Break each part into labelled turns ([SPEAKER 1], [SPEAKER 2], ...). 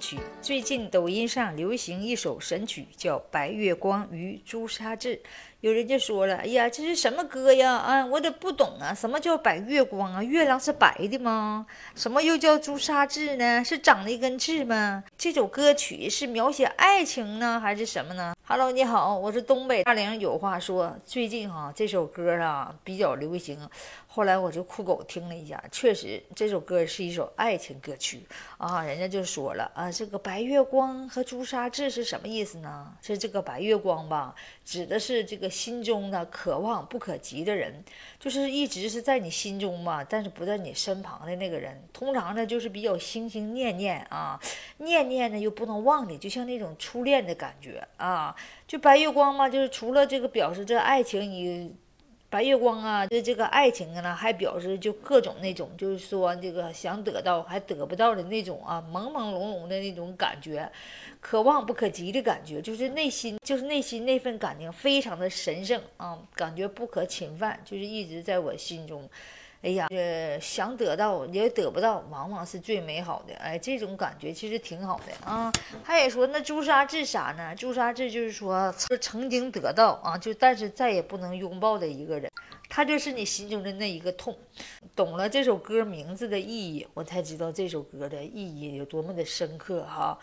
[SPEAKER 1] 曲。最近抖音上流行一首神曲，叫《白月光与朱砂痣》。有人就说了：“哎呀，这是什么歌呀？啊，我都不懂啊！什么叫白月光啊？月亮是白的吗？什么又叫朱砂痣呢？是长了一根痣吗？这首歌曲是描写爱情呢，还是什么呢？”Hello，你好，我是东北大玲。有话说，最近哈这首歌啊比较流行。后来我就酷狗听了一下，确实这首歌是一首爱情歌曲啊。人家就说了啊，这个白月光和朱砂痣是什么意思呢？是这个白月光吧，指的是这个心中的渴望不可及的人，就是一直是在你心中嘛，但是不在你身旁的那个人。通常呢，就是比较心心念念啊，念念呢又不能忘你，就像那种初恋的感觉啊。就白月光嘛，就是除了这个表示这爱情你。白月光啊，对这个爱情啊，还表示就各种那种，就是说这个想得到还得不到的那种啊，朦朦胧胧的那种感觉，可望不可及的感觉，就是内心，就是内心那份感情非常的神圣啊，感觉不可侵犯，就是一直在我心中。哎呀，这想得到也得不到，往往是最美好的。哎，这种感觉其实挺好的啊。他也说，那朱砂痣啥呢？朱砂痣就是说，曾经得到啊，就但是再也不能拥抱的一个人，他就是你心中的那一个痛。懂了这首歌名字的意义，我才知道这首歌的意义有多么的深刻哈。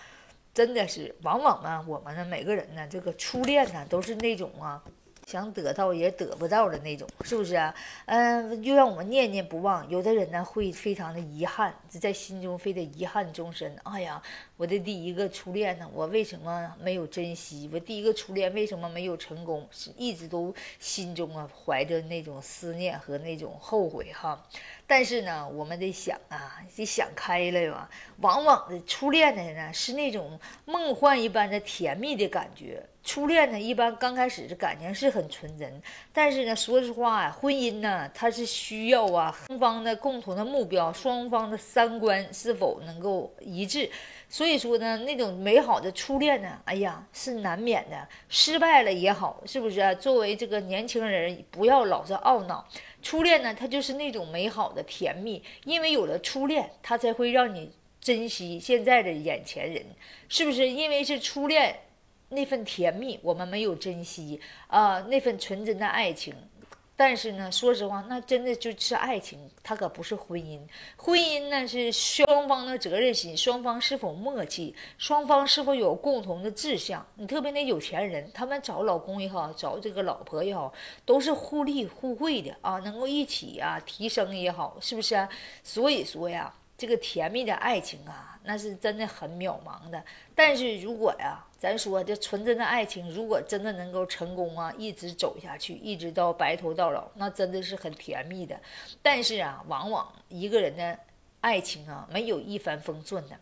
[SPEAKER 1] 真的是，往往呢，我们呢每个人呢，这个初恋呢，都是那种啊。想得到也得不到的那种，是不是啊？嗯，又让我们念念不忘。有的人呢会非常的遗憾，在心中非得遗憾终身。哎呀，我的第一个初恋呢，我为什么没有珍惜？我第一个初恋为什么没有成功？是一直都心中啊怀着那种思念和那种后悔哈。但是呢，我们得想啊，得想开了吧。往往的初恋的呢，是那种梦幻一般的甜蜜的感觉。初恋呢，一般刚开始的感情是很纯真，但是呢，说实话呀，婚姻呢，它是需要啊，双方的共同的目标，双方的三观是否能够一致。所以说呢，那种美好的初恋呢，哎呀，是难免的。失败了也好，是不是啊？作为这个年轻人，不要老是懊恼。初恋呢，它就是那种美好的甜蜜，因为有了初恋，它才会让你珍惜现在的眼前人，是不是？因为是初恋。那份甜蜜，我们没有珍惜啊，那份纯真的爱情。但是呢，说实话，那真的就是爱情，它可不是婚姻。婚姻呢是双方的责任心，双方是否默契，双方是否有共同的志向。你特别那有钱人，他们找老公也好，找这个老婆也好，都是互利互惠的啊，能够一起啊提升也好，是不是啊？所以说呀。这个甜蜜的爱情啊，那是真的很渺茫的。但是如果呀，咱说这纯真的爱情，如果真的能够成功啊，一直走下去，一直到白头到老，那真的是很甜蜜的。但是啊，往往一个人的爱情啊，没有一帆风顺的。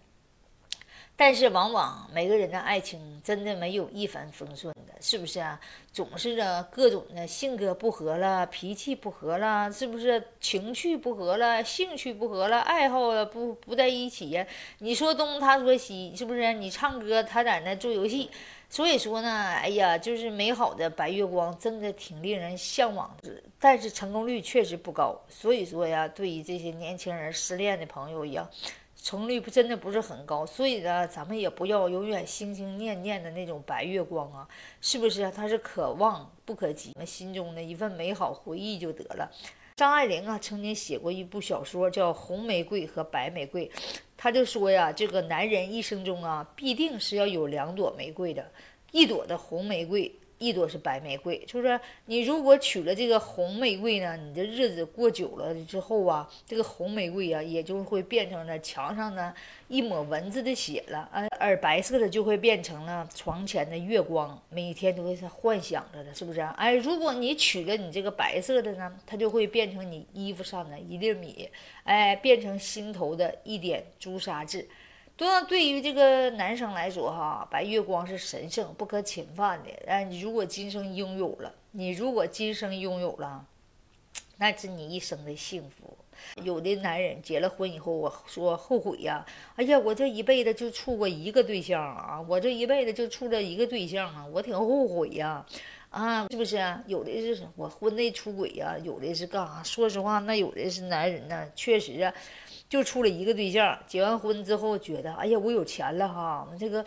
[SPEAKER 1] 但是往往每个人的爱情真的没有一帆风顺的，是不是啊？总是啊各种的性格不合了，脾气不合了，是不是情趣不合了，兴趣不合了，爱好了不不在一起呀？你说东他说西，是不是？你唱歌他在那做游戏，所以说呢，哎呀，就是美好的白月光真的挺令人向往的，但是成功率确实不高。所以说呀，对于这些年轻人失恋的朋友一样。成率不真的不是很高，所以呢，咱们也不要永远心心念念的那种白月光啊，是不是？它是可望不可及，心中的一份美好回忆就得了。张爱玲啊，曾经写过一部小说叫《红玫瑰和白玫瑰》，她就说呀，这个男人一生中啊，必定是要有两朵玫瑰的，一朵的红玫瑰。一朵是白玫瑰，就是你如果娶了这个红玫瑰呢，你的日子过久了之后啊，这个红玫瑰啊，也就会变成了墙上的一抹蚊子的血了，而而白色的就会变成了床前的月光，每天都会是幻想着的，是不是？哎，如果你娶了你这个白色的呢，它就会变成你衣服上的一粒米，哎，变成心头的一点朱砂痣。同样，对于这个男生来说，哈，白月光是神圣不可侵犯的。哎，你如果今生拥有了，你如果今生拥有了，那是你一生的幸福。有的男人结了婚以后，我说后悔呀，哎呀，我这一辈子就处过一个对象啊，我这一辈子就处这一个对象啊，我挺后悔呀，啊是不是？啊有的是我婚内出轨呀，有的是干啥？说实话，那有的是男人呢，确实啊。就处了一个对象，结完婚之后觉得，哎呀，我有钱了哈，这个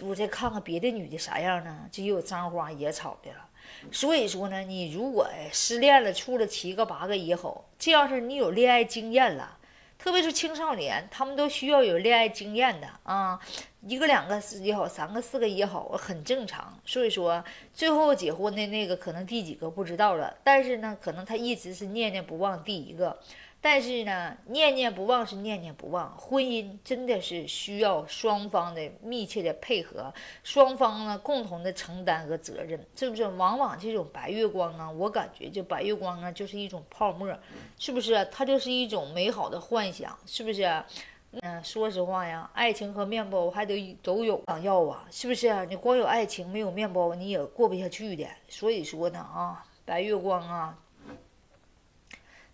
[SPEAKER 1] 我再看看别的女的啥样呢？就有沾花惹草的了。所以说呢，你如果失恋了，处了七个八个也好，这样是你有恋爱经验了，特别是青少年，他们都需要有恋爱经验的啊，一个两个也好，三个四个也好，很正常。所以说，最后结婚的那个可能第几个不知道了，但是呢，可能他一直是念念不忘第一个。但是呢，念念不忘是念念不忘，婚姻真的是需要双方的密切的配合，双方呢共同的承担和责任，是不是？往往这种白月光啊，我感觉就白月光啊，就是一种泡沫，是不是？它就是一种美好的幻想，是不是？嗯，说实话呀，爱情和面包还得都有想要啊，是不是？你光有爱情没有面包，你也过不下去的。所以说呢，啊，白月光啊。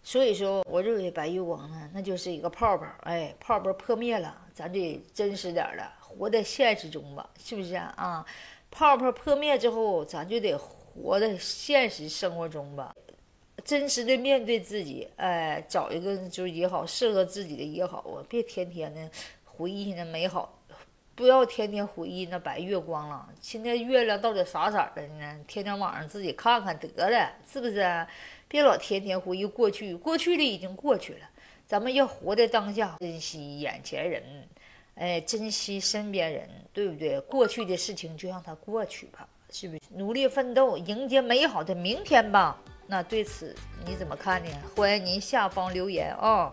[SPEAKER 1] 所以说，我认为白月光呢，那就是一个泡泡，哎，泡泡破灭了，咱得真实点了，活在现实中吧，是不是啊？泡泡破灭之后，咱就得活在现实生活中吧，真实的面对自己，哎，找一个就也好，适合自己的也好啊，别天天的回忆那美好，不要天天回忆那白月光了。现在月亮到底啥色儿的呢？天天晚上自己看看得了，是不是？别老天天回忆过去，过去的已经过去了，咱们要活在当下，珍惜眼前人，哎，珍惜身边人，对不对？过去的事情就让它过去吧，是不是？努力奋斗，迎接美好的明天吧。那对此你怎么看呢？欢迎您下方留言啊。